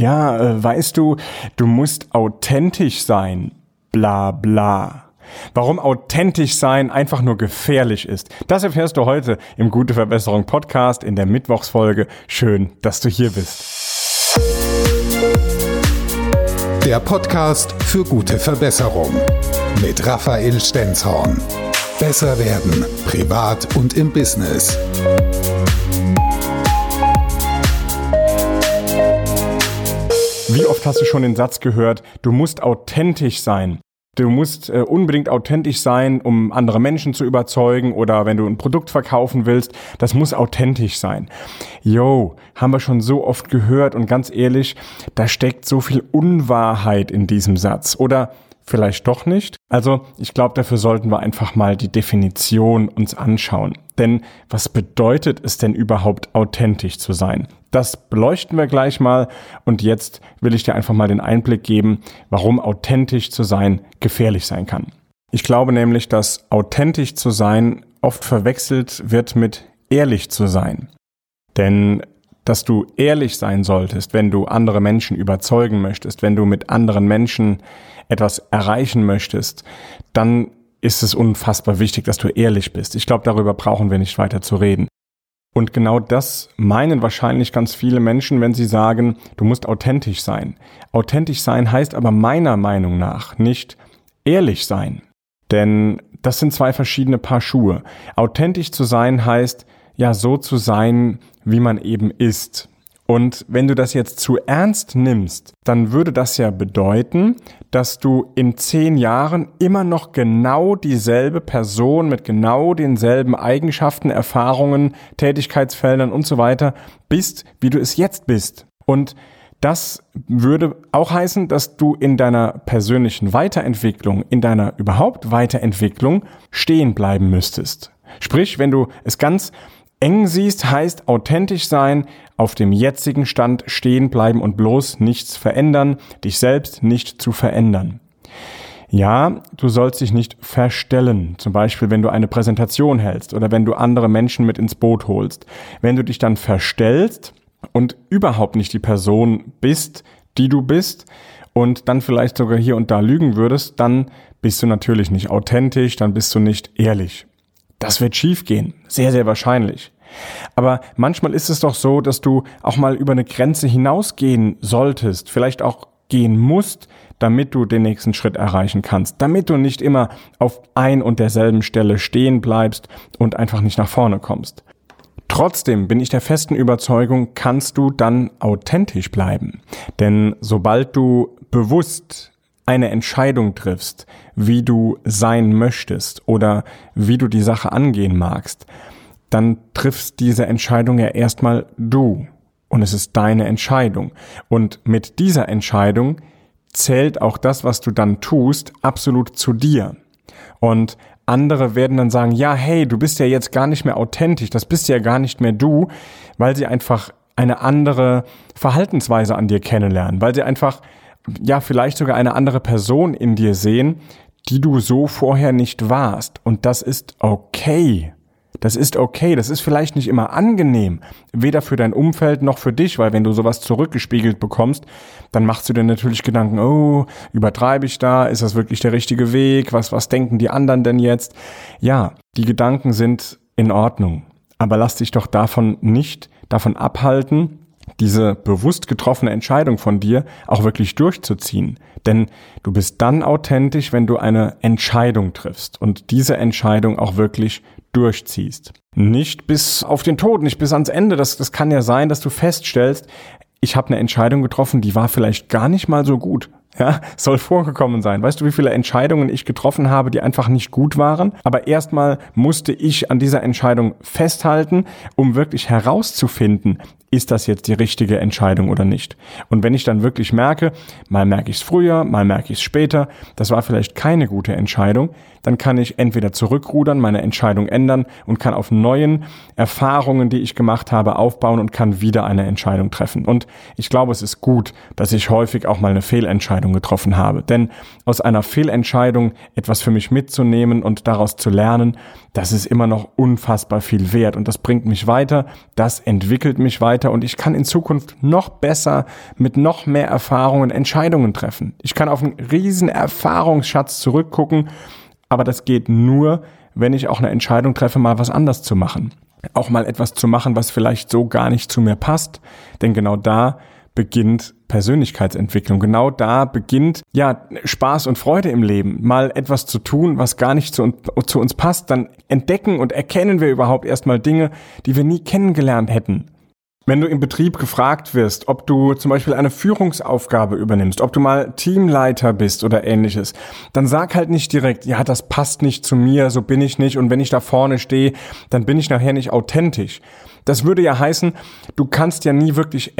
Ja, äh, weißt du, du musst authentisch sein. Bla bla. Warum authentisch sein einfach nur gefährlich ist, das erfährst du heute im Gute Verbesserung Podcast in der Mittwochsfolge. Schön, dass du hier bist. Der Podcast für gute Verbesserung mit Raphael Stenzhorn. Besser werden, privat und im Business. Wie oft hast du schon den Satz gehört, du musst authentisch sein? Du musst äh, unbedingt authentisch sein, um andere Menschen zu überzeugen oder wenn du ein Produkt verkaufen willst, das muss authentisch sein. Yo, haben wir schon so oft gehört und ganz ehrlich, da steckt so viel Unwahrheit in diesem Satz. Oder vielleicht doch nicht. Also ich glaube, dafür sollten wir einfach mal die Definition uns anschauen. Denn was bedeutet es denn überhaupt authentisch zu sein? Das beleuchten wir gleich mal und jetzt will ich dir einfach mal den Einblick geben, warum authentisch zu sein gefährlich sein kann. Ich glaube nämlich, dass authentisch zu sein oft verwechselt wird mit ehrlich zu sein. Denn dass du ehrlich sein solltest, wenn du andere Menschen überzeugen möchtest, wenn du mit anderen Menschen etwas erreichen möchtest, dann ist es unfassbar wichtig, dass du ehrlich bist. Ich glaube, darüber brauchen wir nicht weiter zu reden. Und genau das meinen wahrscheinlich ganz viele Menschen, wenn sie sagen, du musst authentisch sein. Authentisch sein heißt aber meiner Meinung nach nicht ehrlich sein. Denn das sind zwei verschiedene Paar Schuhe. Authentisch zu sein heißt, ja, so zu sein, wie man eben ist. Und wenn du das jetzt zu ernst nimmst, dann würde das ja bedeuten, dass du in zehn Jahren immer noch genau dieselbe Person mit genau denselben Eigenschaften, Erfahrungen, Tätigkeitsfeldern und so weiter bist, wie du es jetzt bist. Und das würde auch heißen, dass du in deiner persönlichen Weiterentwicklung, in deiner überhaupt Weiterentwicklung stehen bleiben müsstest. Sprich, wenn du es ganz Eng siehst heißt authentisch sein, auf dem jetzigen Stand stehen bleiben und bloß nichts verändern, dich selbst nicht zu verändern. Ja, du sollst dich nicht verstellen, zum Beispiel wenn du eine Präsentation hältst oder wenn du andere Menschen mit ins Boot holst. Wenn du dich dann verstellst und überhaupt nicht die Person bist, die du bist und dann vielleicht sogar hier und da lügen würdest, dann bist du natürlich nicht authentisch, dann bist du nicht ehrlich. Das wird schiefgehen, sehr, sehr wahrscheinlich. Aber manchmal ist es doch so, dass du auch mal über eine Grenze hinausgehen solltest, vielleicht auch gehen musst, damit du den nächsten Schritt erreichen kannst, damit du nicht immer auf ein und derselben Stelle stehen bleibst und einfach nicht nach vorne kommst. Trotzdem bin ich der festen Überzeugung, kannst du dann authentisch bleiben. Denn sobald du bewusst eine Entscheidung triffst, wie du sein möchtest oder wie du die Sache angehen magst, dann triffst diese Entscheidung ja erstmal du. Und es ist deine Entscheidung. Und mit dieser Entscheidung zählt auch das, was du dann tust, absolut zu dir. Und andere werden dann sagen, ja, hey, du bist ja jetzt gar nicht mehr authentisch, das bist ja gar nicht mehr du, weil sie einfach eine andere Verhaltensweise an dir kennenlernen, weil sie einfach ja vielleicht sogar eine andere Person in dir sehen, die du so vorher nicht warst. Und das ist okay. Das ist okay, das ist vielleicht nicht immer angenehm, weder für dein Umfeld noch für dich, weil wenn du sowas zurückgespiegelt bekommst, dann machst du dir natürlich Gedanken, oh, übertreibe ich da, ist das wirklich der richtige Weg, was, was denken die anderen denn jetzt? Ja, die Gedanken sind in Ordnung, aber lass dich doch davon nicht davon abhalten, diese bewusst getroffene Entscheidung von dir auch wirklich durchzuziehen. Denn du bist dann authentisch, wenn du eine Entscheidung triffst und diese Entscheidung auch wirklich durchziehst. Nicht bis auf den Tod, nicht bis ans Ende. Das, das kann ja sein, dass du feststellst, ich habe eine Entscheidung getroffen, die war vielleicht gar nicht mal so gut. Ja, soll vorgekommen sein. Weißt du, wie viele Entscheidungen ich getroffen habe, die einfach nicht gut waren? Aber erstmal musste ich an dieser Entscheidung festhalten, um wirklich herauszufinden, ist das jetzt die richtige Entscheidung oder nicht. Und wenn ich dann wirklich merke, mal merke ich es früher, mal merke ich es später, das war vielleicht keine gute Entscheidung, dann kann ich entweder zurückrudern, meine Entscheidung ändern und kann auf neuen Erfahrungen, die ich gemacht habe, aufbauen und kann wieder eine Entscheidung treffen. Und ich glaube, es ist gut, dass ich häufig auch mal eine Fehlentscheidung getroffen habe. Denn aus einer Fehlentscheidung etwas für mich mitzunehmen und daraus zu lernen, das ist immer noch unfassbar viel wert und das bringt mich weiter, das entwickelt mich weiter weiter und ich kann in Zukunft noch besser mit noch mehr Erfahrungen Entscheidungen treffen. Ich kann auf einen riesen Erfahrungsschatz zurückgucken, aber das geht nur, wenn ich auch eine Entscheidung treffe, mal was anders zu machen. Auch mal etwas zu machen, was vielleicht so gar nicht zu mir passt. Denn genau da beginnt Persönlichkeitsentwicklung. Genau da beginnt ja Spaß und Freude im Leben. Mal etwas zu tun, was gar nicht zu, zu uns passt, dann entdecken und erkennen wir überhaupt erstmal Dinge, die wir nie kennengelernt hätten. Wenn du im Betrieb gefragt wirst, ob du zum Beispiel eine Führungsaufgabe übernimmst, ob du mal Teamleiter bist oder ähnliches, dann sag halt nicht direkt, ja, das passt nicht zu mir, so bin ich nicht und wenn ich da vorne stehe, dann bin ich nachher nicht authentisch. Das würde ja heißen, du kannst ja nie wirklich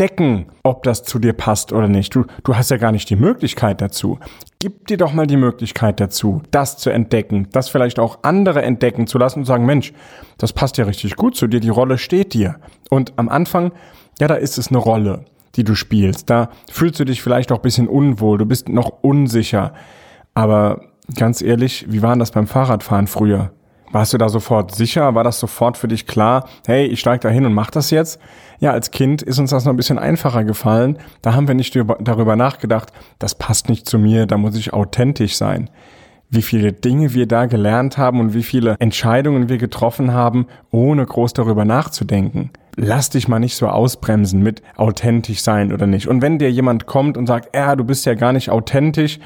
entdecken, ob das zu dir passt oder nicht. Du, du hast ja gar nicht die Möglichkeit dazu. Gib dir doch mal die Möglichkeit dazu, das zu entdecken, das vielleicht auch andere entdecken zu lassen und sagen, Mensch, das passt ja richtig gut zu dir, die Rolle steht dir. Und am Anfang, ja, da ist es eine Rolle, die du spielst. Da fühlst du dich vielleicht auch ein bisschen unwohl, du bist noch unsicher. Aber ganz ehrlich, wie war das beim Fahrradfahren früher? Warst du da sofort sicher? War das sofort für dich klar? Hey, ich steige da hin und mach das jetzt? Ja, als Kind ist uns das noch ein bisschen einfacher gefallen. Da haben wir nicht darüber nachgedacht, das passt nicht zu mir, da muss ich authentisch sein. Wie viele Dinge wir da gelernt haben und wie viele Entscheidungen wir getroffen haben, ohne groß darüber nachzudenken. Lass dich mal nicht so ausbremsen mit authentisch sein oder nicht. Und wenn dir jemand kommt und sagt, ja, du bist ja gar nicht authentisch,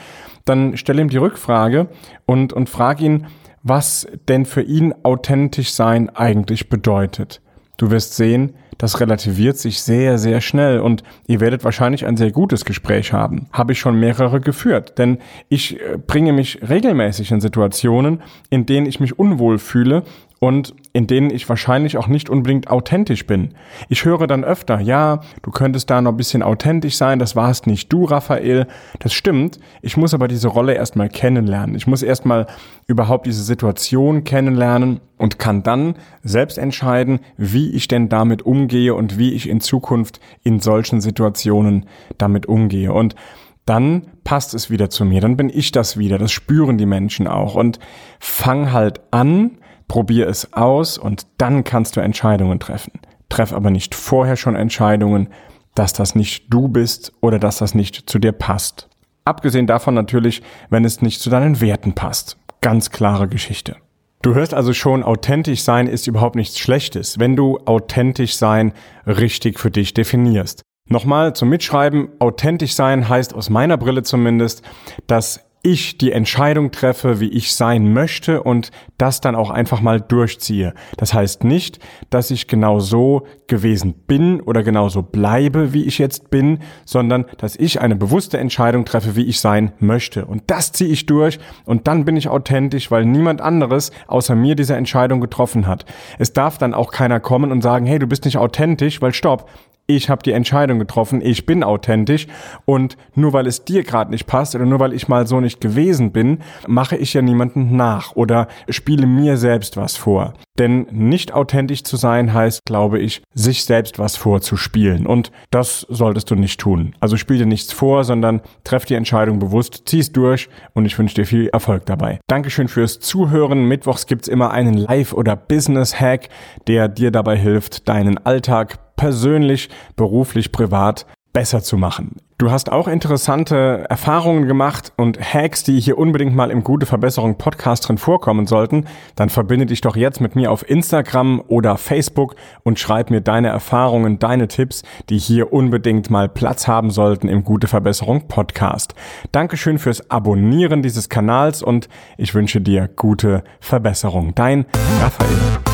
dann stell ihm die Rückfrage und, und frag ihn, was denn für ihn authentisch sein eigentlich bedeutet. Du wirst sehen, das relativiert sich sehr, sehr schnell und ihr werdet wahrscheinlich ein sehr gutes Gespräch haben. Habe ich schon mehrere geführt, denn ich äh, bringe mich regelmäßig in Situationen, in denen ich mich unwohl fühle und in denen ich wahrscheinlich auch nicht unbedingt authentisch bin. Ich höre dann öfter, ja, du könntest da noch ein bisschen authentisch sein, das warst nicht du, Raphael. Das stimmt. Ich muss aber diese Rolle erstmal kennenlernen. Ich muss erstmal überhaupt diese Situation kennenlernen und kann dann selbst entscheiden, wie ich denn damit umgehe und wie ich in Zukunft in solchen Situationen damit umgehe. Und dann passt es wieder zu mir, dann bin ich das wieder, das spüren die Menschen auch und fang halt an, probier es aus und dann kannst du Entscheidungen treffen. Treff aber nicht vorher schon Entscheidungen, dass das nicht du bist oder dass das nicht zu dir passt. Abgesehen davon natürlich, wenn es nicht zu deinen Werten passt. Ganz klare Geschichte. Du hörst also schon, authentisch sein ist überhaupt nichts Schlechtes, wenn du authentisch sein richtig für dich definierst. Nochmal zum Mitschreiben, authentisch sein heißt aus meiner Brille zumindest, dass ich die Entscheidung treffe, wie ich sein möchte und das dann auch einfach mal durchziehe. Das heißt nicht, dass ich genau so gewesen bin oder genau so bleibe, wie ich jetzt bin, sondern dass ich eine bewusste Entscheidung treffe, wie ich sein möchte. Und das ziehe ich durch und dann bin ich authentisch, weil niemand anderes außer mir diese Entscheidung getroffen hat. Es darf dann auch keiner kommen und sagen, hey, du bist nicht authentisch, weil stopp, ich habe die Entscheidung getroffen, ich bin authentisch und nur weil es dir gerade nicht passt oder nur weil ich mal so nicht gewesen bin, mache ich ja niemanden nach oder spiele mir selbst was vor. Denn nicht authentisch zu sein heißt, glaube ich, sich selbst was vorzuspielen und das solltest du nicht tun. Also spiel dir nichts vor, sondern treff die Entscheidung bewusst, zieh's durch und ich wünsche dir viel Erfolg dabei. Dankeschön fürs Zuhören. Mittwochs gibt's immer einen Live- oder Business-Hack, der dir dabei hilft, deinen Alltag persönlich, beruflich, privat besser zu machen. Du hast auch interessante Erfahrungen gemacht und Hacks, die hier unbedingt mal im Gute Verbesserung Podcast drin vorkommen sollten, dann verbinde dich doch jetzt mit mir auf Instagram oder Facebook und schreib mir deine Erfahrungen, deine Tipps, die hier unbedingt mal Platz haben sollten im Gute Verbesserung Podcast. Dankeschön fürs Abonnieren dieses Kanals und ich wünsche dir gute Verbesserung. Dein Raphael.